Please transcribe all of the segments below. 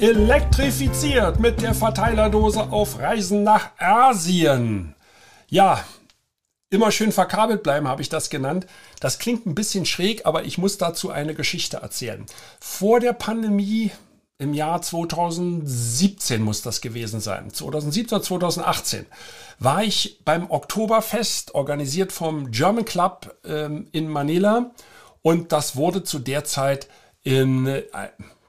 elektrifiziert mit der Verteilerdose auf Reisen nach Asien. Ja, immer schön verkabelt bleiben, habe ich das genannt. Das klingt ein bisschen schräg, aber ich muss dazu eine Geschichte erzählen. Vor der Pandemie im Jahr 2017 muss das gewesen sein, 2017 oder 2018, war ich beim Oktoberfest, organisiert vom German Club ähm, in Manila. Und das wurde zu der Zeit in, äh,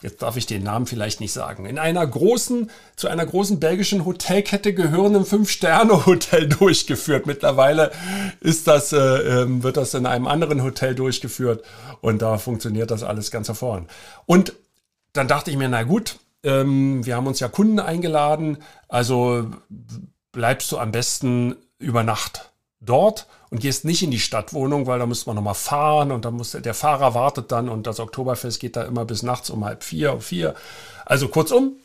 jetzt darf ich den Namen vielleicht nicht sagen, in einer großen, zu einer großen belgischen Hotelkette gehörenden Fünf-Sterne-Hotel durchgeführt. Mittlerweile ist das, äh, ähm, wird das in einem anderen Hotel durchgeführt und da funktioniert das alles ganz hervorragend. Und dann dachte ich mir, na gut, ähm, wir haben uns ja Kunden eingeladen, also bleibst du am besten über Nacht dort und gehst nicht in die Stadtwohnung, weil da muss man nochmal fahren und dann muss der Fahrer wartet dann und das Oktoberfest geht da immer bis nachts um halb vier, um vier. Also kurzum,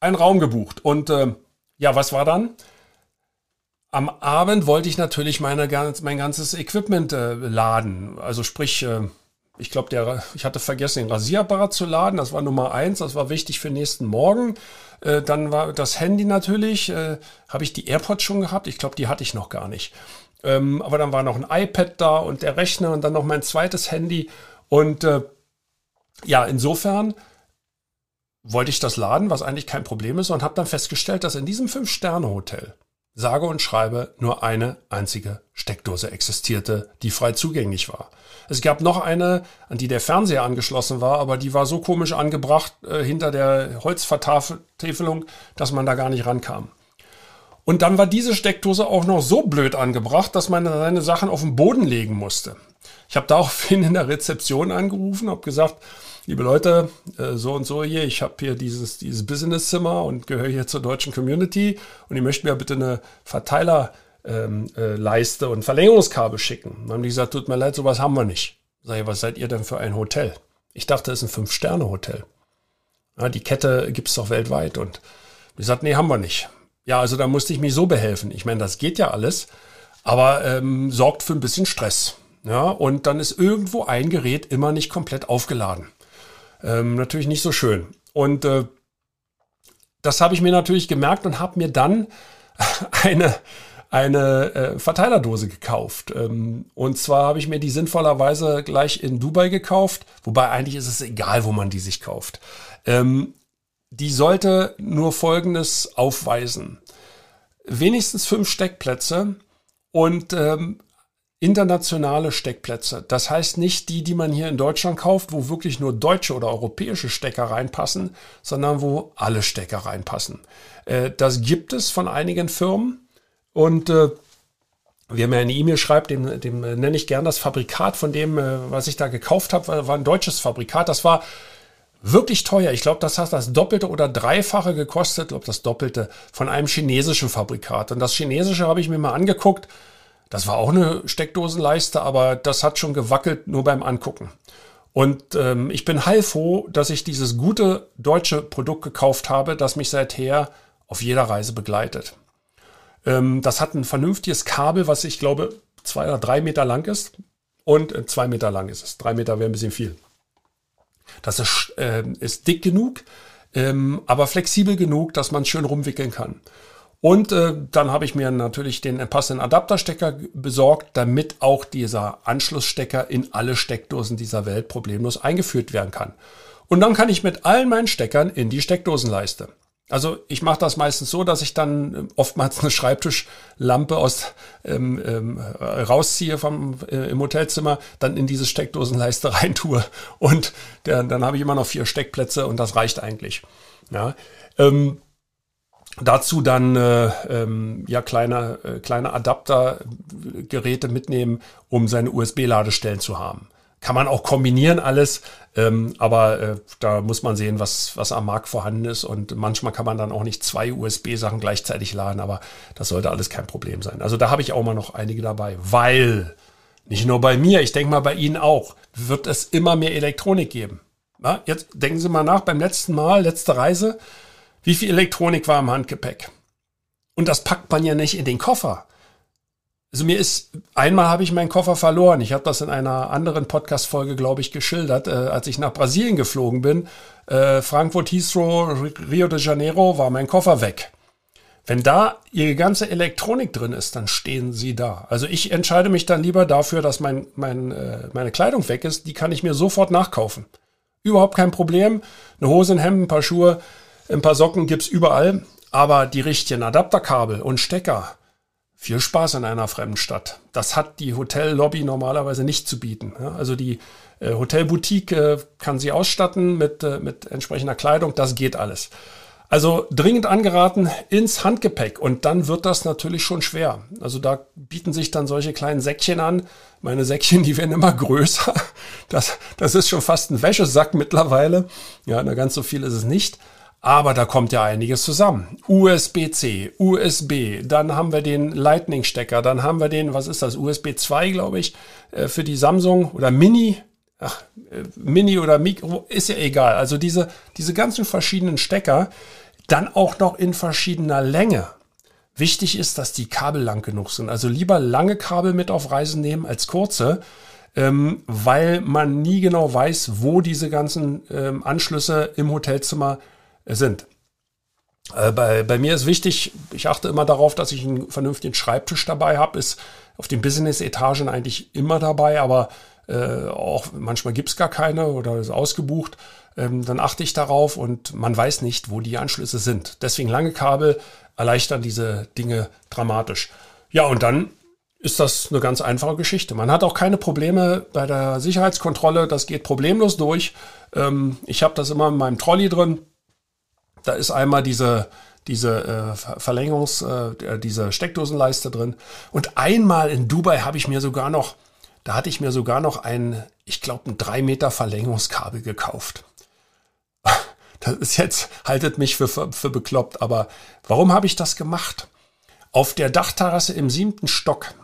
ein Raum gebucht. Und äh, ja, was war dann? Am Abend wollte ich natürlich meine, mein ganzes Equipment äh, laden. Also sprich, äh, ich glaube, ich hatte vergessen, den Rasierapparat zu laden. Das war Nummer eins. Das war wichtig für nächsten Morgen. Äh, dann war das Handy natürlich. Äh, Habe ich die AirPods schon gehabt? Ich glaube, die hatte ich noch gar nicht. Ähm, aber dann war noch ein iPad da und der Rechner und dann noch mein zweites Handy. Und äh, ja, insofern wollte ich das laden, was eigentlich kein Problem ist, und habe dann festgestellt, dass in diesem Fünf-Sterne-Hotel sage und schreibe nur eine einzige Steckdose existierte, die frei zugänglich war. Es gab noch eine, an die der Fernseher angeschlossen war, aber die war so komisch angebracht äh, hinter der Holzvertafelung, dass man da gar nicht rankam. Und dann war diese Steckdose auch noch so blöd angebracht, dass man seine Sachen auf den Boden legen musste. Ich habe daraufhin in der Rezeption angerufen, habe gesagt, liebe Leute, äh, so und so hier, ich habe hier dieses, dieses Businesszimmer und gehöre hier zur deutschen Community und ihr möchtet mir bitte eine Verteiler ähm, äh, Leiste und Verlängerungskabel schicken. Dann haben die gesagt, tut mir leid, sowas haben wir nicht. Sag ich, was seid ihr denn für ein Hotel? Ich dachte, es ist ein Fünf-Sterne-Hotel. Ja, die Kette gibt's doch weltweit. Und die sagt, nee, haben wir nicht. Ja, also da musste ich mich so behelfen. Ich meine, das geht ja alles, aber ähm, sorgt für ein bisschen Stress. Ja, und dann ist irgendwo ein Gerät immer nicht komplett aufgeladen. Ähm, natürlich nicht so schön. Und äh, das habe ich mir natürlich gemerkt und habe mir dann eine eine äh, Verteilerdose gekauft. Ähm, und zwar habe ich mir die sinnvollerweise gleich in Dubai gekauft, wobei eigentlich ist es egal, wo man die sich kauft. Ähm, die sollte nur Folgendes aufweisen. Wenigstens fünf Steckplätze und ähm, internationale Steckplätze. Das heißt nicht die, die man hier in Deutschland kauft, wo wirklich nur deutsche oder europäische Stecker reinpassen, sondern wo alle Stecker reinpassen. Äh, das gibt es von einigen Firmen. Und äh, wer mir eine E-Mail schreibt, dem, dem äh, nenne ich gern das Fabrikat von dem, äh, was ich da gekauft habe, war, war ein deutsches Fabrikat. Das war wirklich teuer. Ich glaube, das hat das Doppelte oder Dreifache gekostet, ich glaube das Doppelte von einem chinesischen Fabrikat. Und das chinesische habe ich mir mal angeguckt. Das war auch eine Steckdosenleiste, aber das hat schon gewackelt nur beim Angucken. Und ähm, ich bin heilfroh, dass ich dieses gute deutsche Produkt gekauft habe, das mich seither auf jeder Reise begleitet. Ähm, das hat ein vernünftiges Kabel, was ich glaube zwei oder drei Meter lang ist. Und äh, zwei Meter lang ist es. Drei Meter wäre ein bisschen viel. Das ist, äh, ist dick genug, ähm, aber flexibel genug, dass man schön rumwickeln kann. Und äh, dann habe ich mir natürlich den passenden Adapterstecker besorgt, damit auch dieser Anschlussstecker in alle Steckdosen dieser Welt problemlos eingeführt werden kann. Und dann kann ich mit allen meinen Steckern in die Steckdosenleiste. Also ich mache das meistens so, dass ich dann ähm, oftmals eine Schreibtischlampe aus ähm, ähm, rausziehe vom äh, im Hotelzimmer, dann in diese Steckdosenleiste reintue und der, dann habe ich immer noch vier Steckplätze und das reicht eigentlich. Ja, ähm, dazu dann äh, ähm, ja kleine äh, kleine Adaptergeräte mitnehmen, um seine USB-Ladestellen zu haben. Kann man auch kombinieren alles, ähm, aber äh, da muss man sehen, was, was am Markt vorhanden ist. Und manchmal kann man dann auch nicht zwei USB-Sachen gleichzeitig laden, aber das sollte alles kein Problem sein. Also da habe ich auch mal noch einige dabei, weil nicht nur bei mir, ich denke mal bei Ihnen auch, wird es immer mehr Elektronik geben. Na, jetzt denken Sie mal nach, beim letzten Mal, letzte Reise, wie viel Elektronik war im Handgepäck? Und das packt man ja nicht in den Koffer. Also mir ist, einmal habe ich meinen Koffer verloren. Ich habe das in einer anderen Podcast-Folge, glaube ich, geschildert, äh, als ich nach Brasilien geflogen bin. Äh, Frankfurt, Heathrow, Rio de Janeiro war mein Koffer weg. Wenn da ihre ganze Elektronik drin ist, dann stehen sie da. Also ich entscheide mich dann lieber dafür, dass mein, mein, äh, meine Kleidung weg ist. Die kann ich mir sofort nachkaufen. Überhaupt kein Problem. Eine Hose, ein Hemd, ein paar Schuhe, ein paar Socken gibt's überall. Aber die richtigen Adapterkabel und Stecker, viel Spaß in einer fremden Stadt. Das hat die Hotellobby normalerweise nicht zu bieten. Also die äh, Hotelboutique äh, kann sie ausstatten mit, äh, mit entsprechender Kleidung, das geht alles. Also dringend angeraten ins Handgepäck und dann wird das natürlich schon schwer. Also da bieten sich dann solche kleinen Säckchen an. Meine Säckchen, die werden immer größer. Das, das ist schon fast ein Wäschesack mittlerweile. Ja, na ganz so viel ist es nicht. Aber da kommt ja einiges zusammen. USB-C, USB, dann haben wir den Lightning-Stecker, dann haben wir den, was ist das, USB 2, glaube ich, äh, für die Samsung oder Mini. Ach, äh, Mini oder Mikro, ist ja egal. Also diese, diese ganzen verschiedenen Stecker, dann auch noch in verschiedener Länge. Wichtig ist, dass die Kabel lang genug sind. Also lieber lange Kabel mit auf Reisen nehmen als kurze, ähm, weil man nie genau weiß, wo diese ganzen ähm, Anschlüsse im Hotelzimmer sind. Äh, bei, bei mir ist wichtig, ich achte immer darauf, dass ich einen vernünftigen Schreibtisch dabei habe. Ist auf den Business-Etagen eigentlich immer dabei, aber äh, auch manchmal gibt's gar keine oder ist ausgebucht. Ähm, dann achte ich darauf und man weiß nicht, wo die Anschlüsse sind. Deswegen lange Kabel erleichtern diese Dinge dramatisch. Ja, und dann ist das eine ganz einfache Geschichte. Man hat auch keine Probleme bei der Sicherheitskontrolle. Das geht problemlos durch. Ähm, ich habe das immer in meinem Trolley drin da ist einmal diese, diese äh, Verlängerungs-, äh, diese Steckdosenleiste drin. Und einmal in Dubai habe ich mir sogar noch, da hatte ich mir sogar noch ein, ich glaube, ein drei Meter Verlängerungskabel gekauft. Das ist jetzt, haltet mich für, für, für bekloppt, aber warum habe ich das gemacht? Auf der Dachterrasse im siebten Stock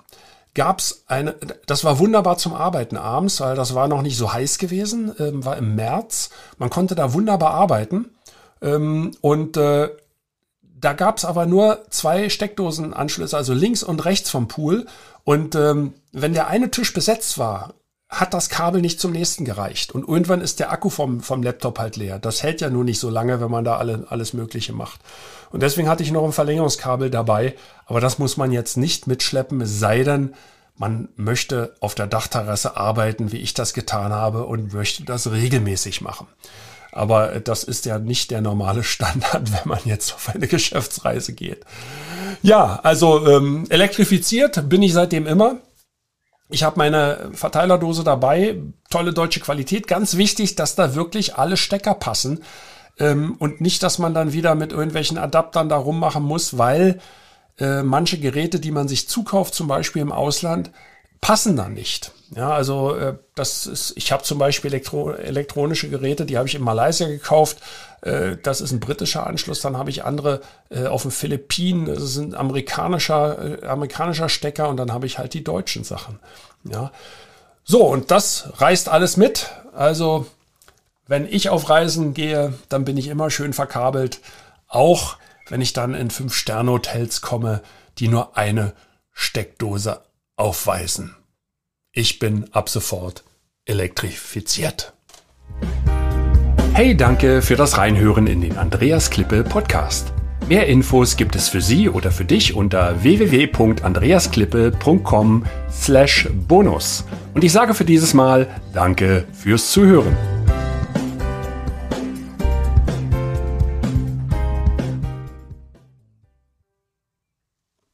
gab's eine, das war wunderbar zum Arbeiten abends, weil das war noch nicht so heiß gewesen, äh, war im März. Man konnte da wunderbar arbeiten. Ähm, und äh, da gab es aber nur zwei Steckdosenanschlüsse, also links und rechts vom Pool. Und ähm, wenn der eine Tisch besetzt war, hat das Kabel nicht zum nächsten gereicht. Und irgendwann ist der Akku vom, vom Laptop halt leer. Das hält ja nur nicht so lange, wenn man da alle, alles Mögliche macht. Und deswegen hatte ich noch ein Verlängerungskabel dabei. Aber das muss man jetzt nicht mitschleppen, es sei denn, man möchte auf der Dachterrasse arbeiten, wie ich das getan habe und möchte das regelmäßig machen. Aber das ist ja nicht der normale Standard, wenn man jetzt auf eine Geschäftsreise geht. Ja, also ähm, elektrifiziert bin ich seitdem immer. Ich habe meine Verteilerdose dabei, tolle deutsche Qualität. Ganz wichtig, dass da wirklich alle Stecker passen ähm, und nicht, dass man dann wieder mit irgendwelchen Adaptern da rummachen muss, weil äh, manche Geräte, die man sich zukauft, zum Beispiel im Ausland, passen dann nicht. Ja, also äh, das ist, ich habe zum Beispiel elektro elektronische Geräte, die habe ich in Malaysia gekauft. Äh, das ist ein britischer Anschluss. Dann habe ich andere äh, auf den Philippinen. Das ist ein amerikanischer, äh, amerikanischer Stecker und dann habe ich halt die deutschen Sachen. Ja, so und das reißt alles mit. Also wenn ich auf Reisen gehe, dann bin ich immer schön verkabelt. Auch wenn ich dann in Fünf-Sterne-Hotels komme, die nur eine Steckdose aufweisen. Ich bin ab sofort elektrifiziert. Hey, danke für das Reinhören in den Andreas Klippe Podcast. Mehr Infos gibt es für Sie oder für dich unter www.andreasklippe.com slash bonus. Und ich sage für dieses Mal Danke fürs Zuhören.